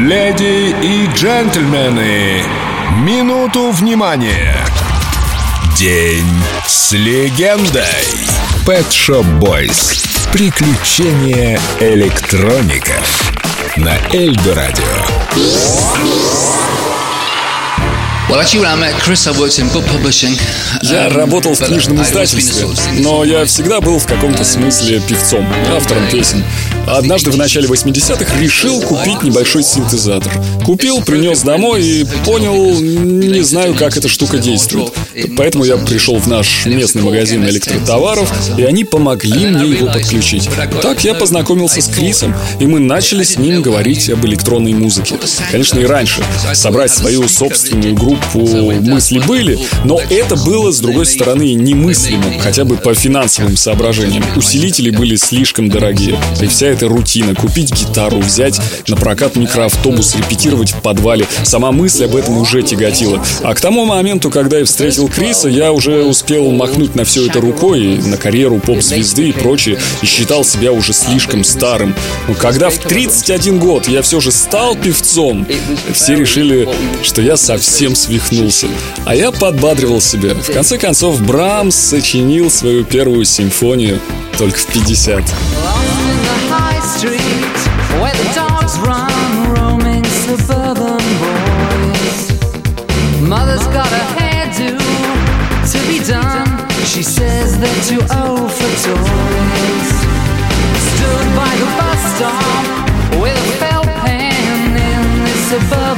Леди и джентльмены, минуту внимания. День с легендой. Pet Shop Boys. Приключения электроников. На Эльдо Радио. Я работал в книжном издательстве, но я всегда был в каком-то смысле певцом, автором песен. Однажды в начале 80-х решил купить небольшой синтезатор. Купил, принес домой и понял, не знаю, как эта штука действует. Поэтому я пришел в наш местный магазин электротоваров, и они помогли мне его подключить. Так я познакомился с Крисом, и мы начали с ним говорить об электронной музыке. Конечно, и раньше. Собрать свою собственную группу мысли были, но это было, с другой стороны, немыслимо, хотя бы по финансовым соображениям. Усилители были слишком дорогие. И вся эта рутина. Купить гитару, взять на прокат микроавтобус, репетировать в подвале. Сама мысль об этом уже тяготила. А к тому моменту, когда я встретил Криса, я уже успел махнуть на все это рукой, на карьеру поп-звезды и прочее, и считал себя уже слишком старым. Но когда в 31 год я все же стал певцом, все решили, что я совсем свихнулся. А я подбадривал себя. В конце концов, Брамс сочинил свою первую симфонию только в 50. Mother's got a hairdo to be done. She says that you owe for toys. Stood by the bus stop with a felt pen in this suburban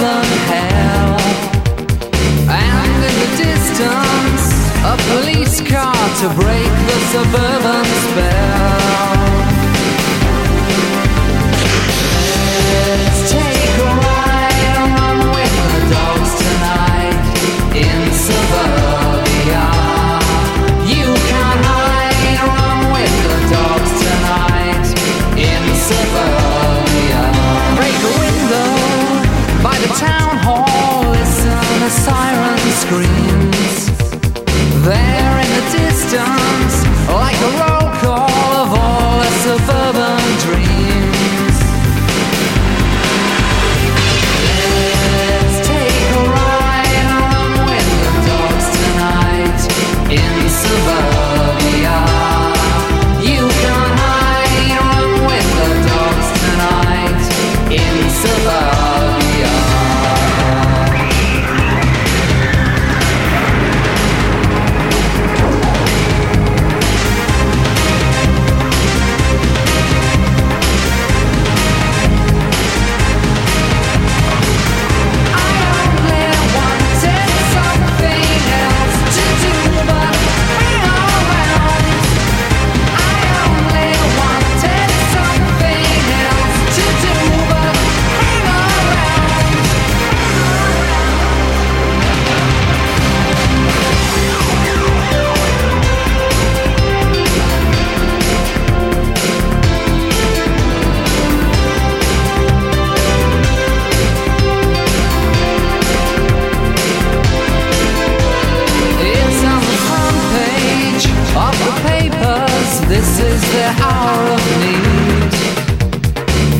to break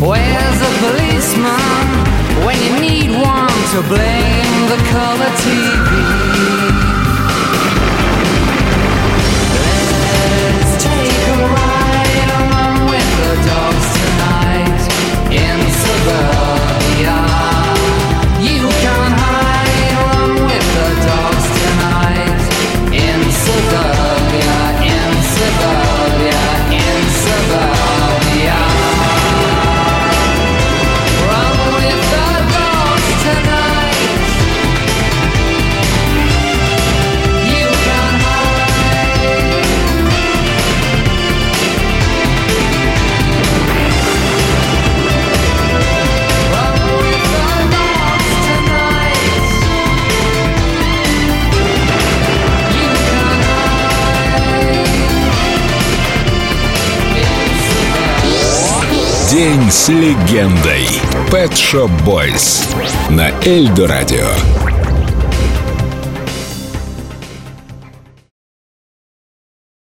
Where's the policeman when you need one to blame the color TV? День с легендой. Pet Shop Boys на Эльдо Радио.